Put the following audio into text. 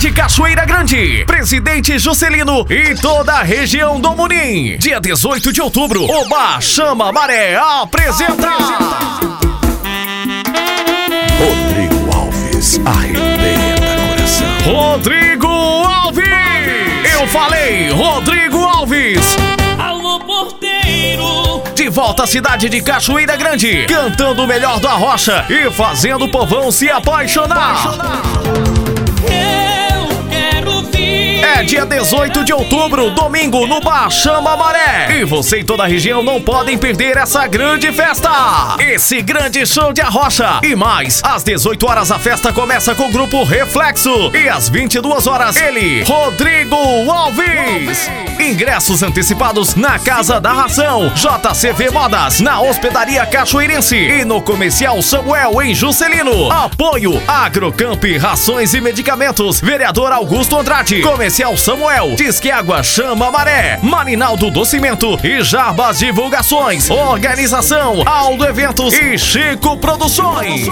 de Cachoeira Grande, Presidente Juscelino e toda a região do Munim. Dia 18 de outubro, Oba Chama Maré apresenta. Rodrigo Alves arrebenta coração. Rodrigo Alves! Eu falei, Rodrigo Alves! Alô, porteiro! De volta à cidade de Cachoeira Grande, cantando o melhor da rocha e fazendo o povão se apaixonar. É dia 18 de outubro, domingo, no Bar Chama Maré. E você e toda a região não podem perder essa grande festa. Esse grande show de arrocha. E mais, às 18 horas a festa começa com o grupo Reflexo. E às 22 horas, ele, Rodrigo Alves. Ingressos antecipados na Casa da Ração, JCV Modas, na Hospedaria Cachoeirense e no Comercial Samuel em Juscelino. Apoio Agrocamp, Rações e Medicamentos, Vereador Augusto Andrade, Comercial Samuel, Disque Água Chama Maré, Marinaldo do Cimento e Jarbas Divulgações. Organização Aldo Eventos e Chico Produções.